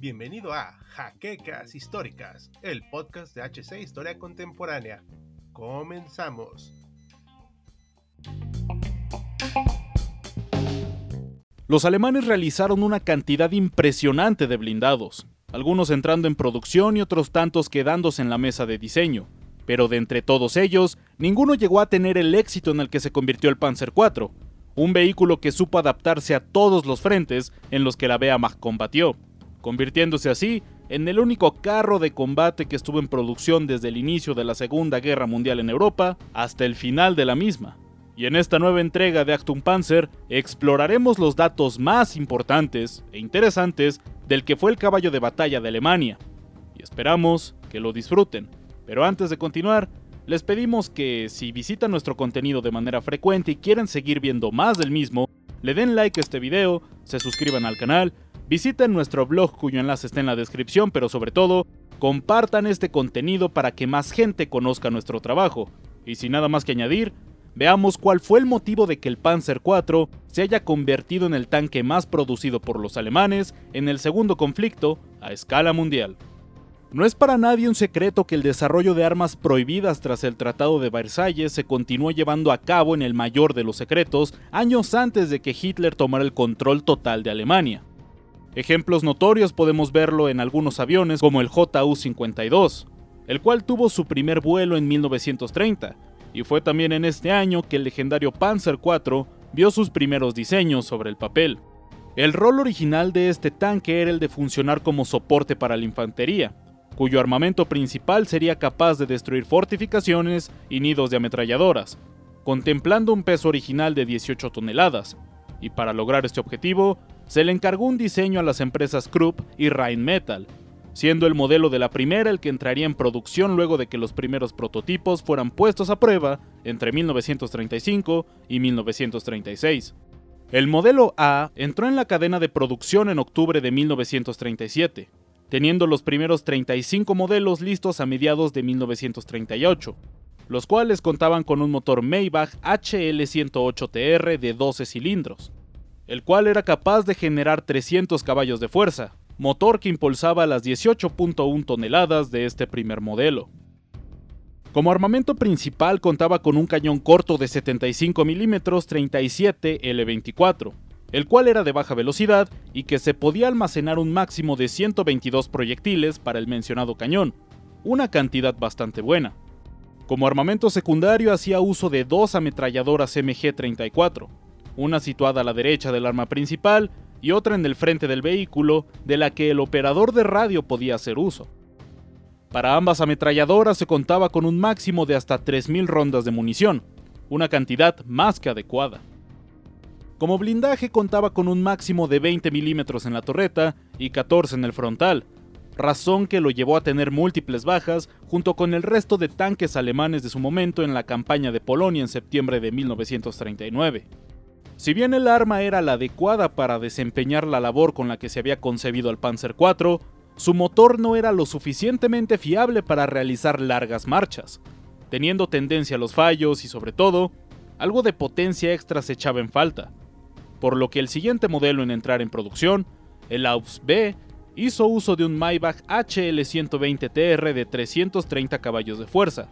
Bienvenido a Jaquecas Históricas, el podcast de HC Historia Contemporánea. Comenzamos. Los alemanes realizaron una cantidad impresionante de blindados, algunos entrando en producción y otros tantos quedándose en la mesa de diseño. Pero de entre todos ellos, ninguno llegó a tener el éxito en el que se convirtió el Panzer IV, un vehículo que supo adaptarse a todos los frentes en los que la Wehrmacht combatió, convirtiéndose así en el único carro de combate que estuvo en producción desde el inicio de la Segunda Guerra Mundial en Europa hasta el final de la misma y en esta nueva entrega de Actum Panzer exploraremos los datos más importantes e interesantes del que fue el caballo de batalla de Alemania. Y esperamos que lo disfruten. Pero antes de continuar, les pedimos que si visitan nuestro contenido de manera frecuente y quieren seguir viendo más del mismo, le den like a este video, se suscriban al canal, visiten nuestro blog cuyo enlace está en la descripción, pero sobre todo, compartan este contenido para que más gente conozca nuestro trabajo. Y sin nada más que añadir, Veamos cuál fue el motivo de que el Panzer IV se haya convertido en el tanque más producido por los alemanes en el segundo conflicto a escala mundial. No es para nadie un secreto que el desarrollo de armas prohibidas tras el Tratado de Versalles se continuó llevando a cabo en el mayor de los secretos años antes de que Hitler tomara el control total de Alemania. Ejemplos notorios podemos verlo en algunos aviones como el JU-52, el cual tuvo su primer vuelo en 1930, y fue también en este año que el legendario Panzer IV vio sus primeros diseños sobre el papel. El rol original de este tanque era el de funcionar como soporte para la infantería, cuyo armamento principal sería capaz de destruir fortificaciones y nidos de ametralladoras, contemplando un peso original de 18 toneladas, y para lograr este objetivo, se le encargó un diseño a las empresas Krupp y Rheinmetall, siendo el modelo de la primera el que entraría en producción luego de que los primeros prototipos fueran puestos a prueba entre 1935 y 1936. El modelo A entró en la cadena de producción en octubre de 1937, teniendo los primeros 35 modelos listos a mediados de 1938, los cuales contaban con un motor Maybach HL108TR de 12 cilindros, el cual era capaz de generar 300 caballos de fuerza, motor que impulsaba las 18.1 toneladas de este primer modelo. Como armamento principal contaba con un cañón corto de 75 mm 37 L24, el cual era de baja velocidad y que se podía almacenar un máximo de 122 proyectiles para el mencionado cañón, una cantidad bastante buena. Como armamento secundario hacía uso de dos ametralladoras MG-34, una situada a la derecha del arma principal y otra en el frente del vehículo de la que el operador de radio podía hacer uso. Para ambas ametralladoras se contaba con un máximo de hasta 3.000 rondas de munición, una cantidad más que adecuada. Como blindaje contaba con un máximo de 20 milímetros en la torreta y 14 en el frontal, razón que lo llevó a tener múltiples bajas junto con el resto de tanques alemanes de su momento en la campaña de Polonia en septiembre de 1939. Si bien el arma era la adecuada para desempeñar la labor con la que se había concebido el Panzer IV, su motor no era lo suficientemente fiable para realizar largas marchas, teniendo tendencia a los fallos y sobre todo, algo de potencia extra se echaba en falta, por lo que el siguiente modelo en entrar en producción, el AUS B, hizo uso de un Maybach HL120TR de 330 caballos de fuerza,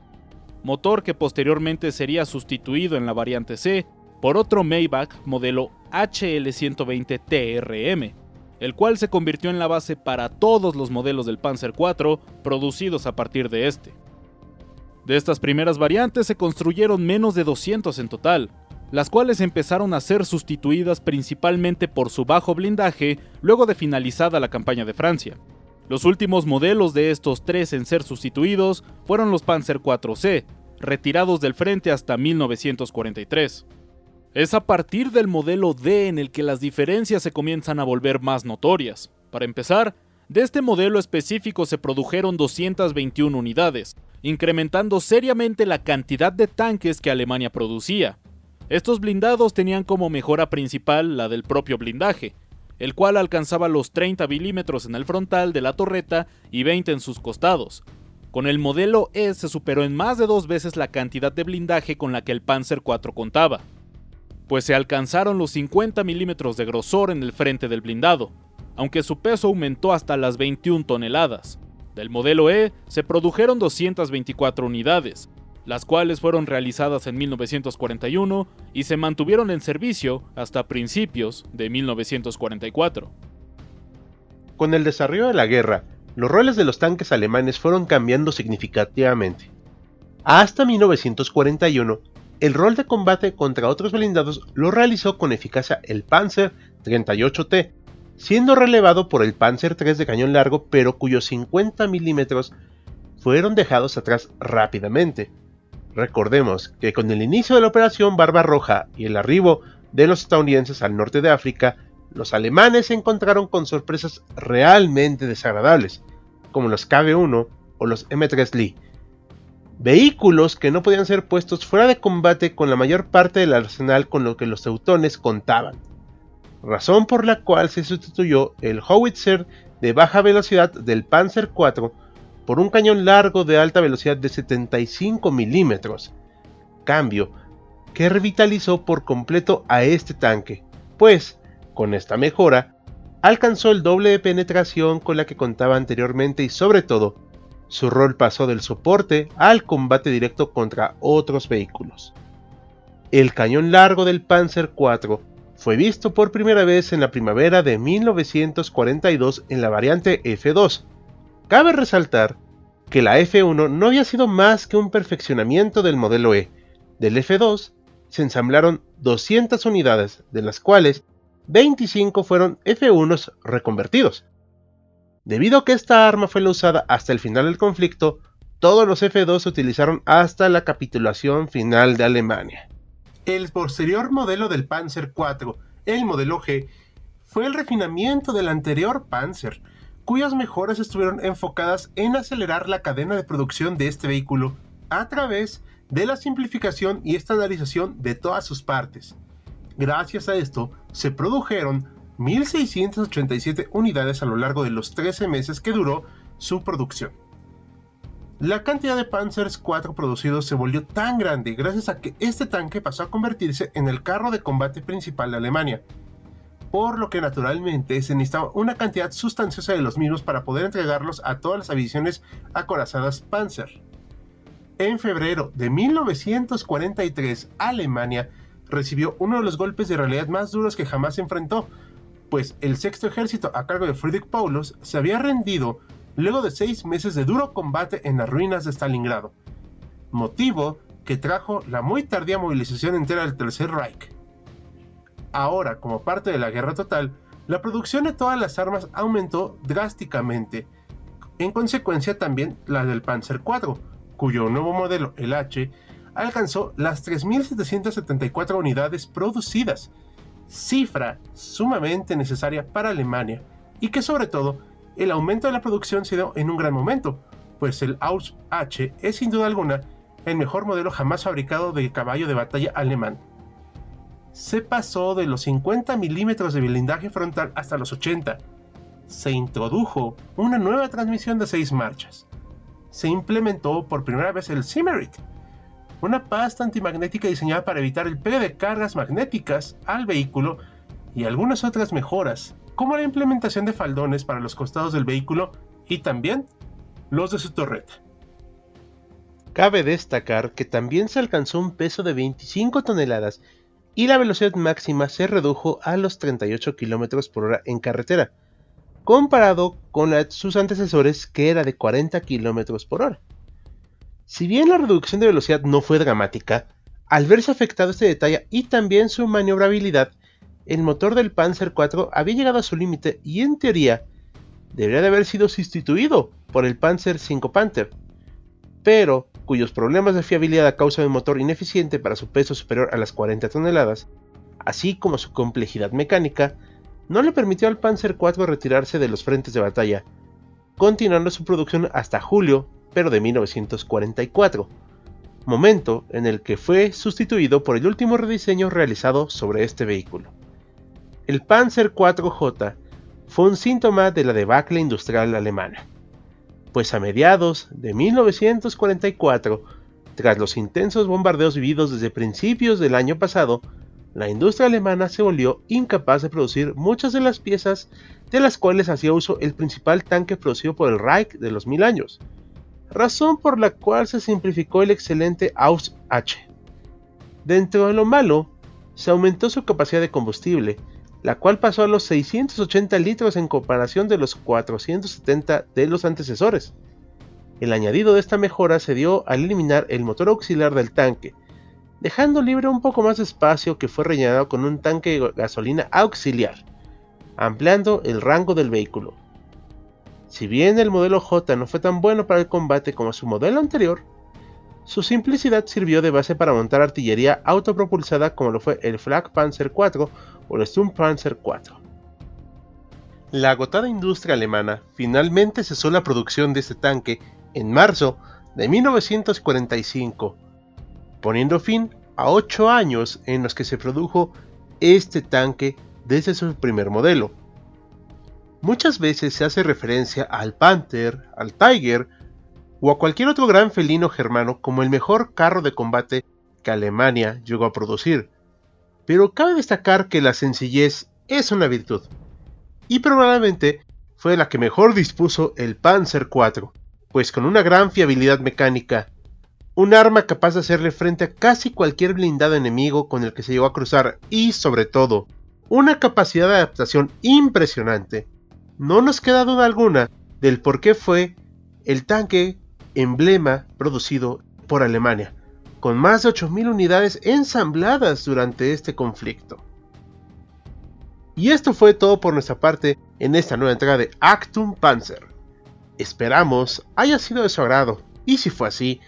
motor que posteriormente sería sustituido en la variante C por otro Maybach modelo HL120TRM, el cual se convirtió en la base para todos los modelos del Panzer IV producidos a partir de este. De estas primeras variantes se construyeron menos de 200 en total, las cuales empezaron a ser sustituidas principalmente por su bajo blindaje luego de finalizada la campaña de Francia. Los últimos modelos de estos tres en ser sustituidos fueron los Panzer IV-C, retirados del frente hasta 1943. Es a partir del modelo D en el que las diferencias se comienzan a volver más notorias. Para empezar, de este modelo específico se produjeron 221 unidades, incrementando seriamente la cantidad de tanques que Alemania producía. Estos blindados tenían como mejora principal la del propio blindaje, el cual alcanzaba los 30 milímetros en el frontal de la torreta y 20 en sus costados. Con el modelo E se superó en más de dos veces la cantidad de blindaje con la que el Panzer IV contaba. pues se alcanzaron los 50 milímetros de grosor en el frente del blindado, aunque su peso aumentó hasta las 21 toneladas. Del modelo E se produjeron 224 unidades, las cuales fueron realizadas en 1941 y se mantuvieron en servicio hasta principios de 1944. Con el desarrollo de la guerra, los roles de los tanques alemanes fueron cambiando significativamente. Hasta 1941, el rol de combate contra otros blindados lo realizó con eficacia el Panzer 38T, siendo relevado por el Panzer III de cañón largo, pero cuyos 50 milímetros fueron dejados atrás rápidamente. Recordemos que con el inicio de la Operación Barba Roja y el arribo de los estadounidenses al norte de África, los alemanes se encontraron con sorpresas realmente desagradables, como los KB-1 o los M3 Lee, vehículos que no podían ser puestos fuera de combate con la mayor parte del arsenal con lo que los teutones contaban, razón por la cual se sustituyó el howitzer de baja velocidad del Panzer IV por un cañón largo de alta velocidad de 75 milímetros, cambio que revitalizó por completo a este tanque, pues con esta mejora, alcanzó el doble de penetración con la que contaba anteriormente y sobre todo, su rol pasó del soporte al combate directo contra otros vehículos. El cañón largo del Panzer IV fue visto por primera vez en la primavera de 1942 en la variante F2. Cabe resaltar que la F1 no había sido más que un perfeccionamiento del modelo E. Del F2 se ensamblaron 200 unidades, de las cuales 25 fueron F1s reconvertidos. Debido a que esta arma fue la usada hasta el final del conflicto, todos los F2 se utilizaron hasta la capitulación final de Alemania. El posterior modelo del Panzer IV, el modelo G, fue el refinamiento del anterior Panzer, cuyas mejoras estuvieron enfocadas en acelerar la cadena de producción de este vehículo a través de la simplificación y estandarización de todas sus partes. Gracias a esto, se produjeron 1.687 unidades a lo largo de los 13 meses que duró su producción. La cantidad de Panzers 4 producidos se volvió tan grande gracias a que este tanque pasó a convertirse en el carro de combate principal de Alemania, por lo que naturalmente se necesitaba una cantidad sustanciosa de los mismos para poder entregarlos a todas las aviaciones acorazadas Panzer. En febrero de 1943, Alemania recibió uno de los golpes de realidad más duros que jamás enfrentó, pues el sexto ejército a cargo de Friedrich Paulus se había rendido luego de seis meses de duro combate en las ruinas de Stalingrado, motivo que trajo la muy tardía movilización entera del Tercer Reich. Ahora, como parte de la guerra total, la producción de todas las armas aumentó drásticamente, en consecuencia también la del Panzer IV, cuyo nuevo modelo, el H, alcanzó las 3.774 unidades producidas, cifra sumamente necesaria para Alemania y que sobre todo el aumento de la producción se dio en un gran momento, pues el Aus H es sin duda alguna el mejor modelo jamás fabricado de caballo de batalla alemán. Se pasó de los 50 milímetros de blindaje frontal hasta los 80. Se introdujo una nueva transmisión de 6 marchas. Se implementó por primera vez el Simmerit, una pasta antimagnética diseñada para evitar el pegue de cargas magnéticas al vehículo y algunas otras mejoras, como la implementación de faldones para los costados del vehículo y también los de su torreta. Cabe destacar que también se alcanzó un peso de 25 toneladas y la velocidad máxima se redujo a los 38 km por hora en carretera, comparado con sus antecesores que era de 40 km por hora. Si bien la reducción de velocidad no fue dramática, al verse afectado este detalle y también su maniobrabilidad, el motor del Panzer IV había llegado a su límite y en teoría debería de haber sido sustituido por el Panzer V Panther, pero cuyos problemas de fiabilidad a causa de un motor ineficiente para su peso superior a las 40 toneladas, así como su complejidad mecánica, no le permitió al Panzer IV retirarse de los frentes de batalla, continuando su producción hasta julio pero de 1944, momento en el que fue sustituido por el último rediseño realizado sobre este vehículo. El Panzer 4J fue un síntoma de la debacle industrial alemana, pues a mediados de 1944, tras los intensos bombardeos vividos desde principios del año pasado, la industria alemana se volvió incapaz de producir muchas de las piezas de las cuales hacía uso el principal tanque producido por el Reich de los mil años, razón por la cual se simplificó el excelente Aus H. Dentro de lo malo, se aumentó su capacidad de combustible, la cual pasó a los 680 litros en comparación de los 470 de los antecesores. El añadido de esta mejora se dio al eliminar el motor auxiliar del tanque, dejando libre un poco más de espacio que fue rellenado con un tanque de gasolina auxiliar, ampliando el rango del vehículo. Si bien el modelo J no fue tan bueno para el combate como su modelo anterior, su simplicidad sirvió de base para montar artillería autopropulsada como lo fue el Flak Panzer IV o el Sturmpanzer IV. La agotada industria alemana finalmente cesó la producción de este tanque en marzo de 1945 poniendo fin a 8 años en los que se produjo este tanque desde su primer modelo. Muchas veces se hace referencia al Panther, al Tiger o a cualquier otro gran felino germano como el mejor carro de combate que Alemania llegó a producir. Pero cabe destacar que la sencillez es una virtud, y probablemente fue la que mejor dispuso el Panzer IV, pues con una gran fiabilidad mecánica un arma capaz de hacerle frente a casi cualquier blindado enemigo con el que se llegó a cruzar y, sobre todo, una capacidad de adaptación impresionante. No nos queda duda alguna del por qué fue el tanque emblema producido por Alemania, con más de 8.000 unidades ensambladas durante este conflicto. Y esto fue todo por nuestra parte en esta nueva entrega de Actum Panzer. Esperamos haya sido de su agrado, y si fue así,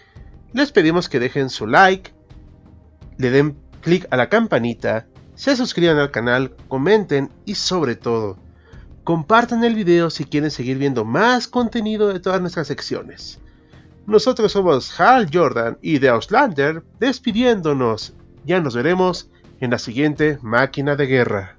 les pedimos que dejen su like, le den clic a la campanita, se suscriban al canal, comenten y sobre todo, compartan el video si quieren seguir viendo más contenido de todas nuestras secciones. Nosotros somos Hal Jordan y The Auslander despidiéndonos. Ya nos veremos en la siguiente máquina de guerra.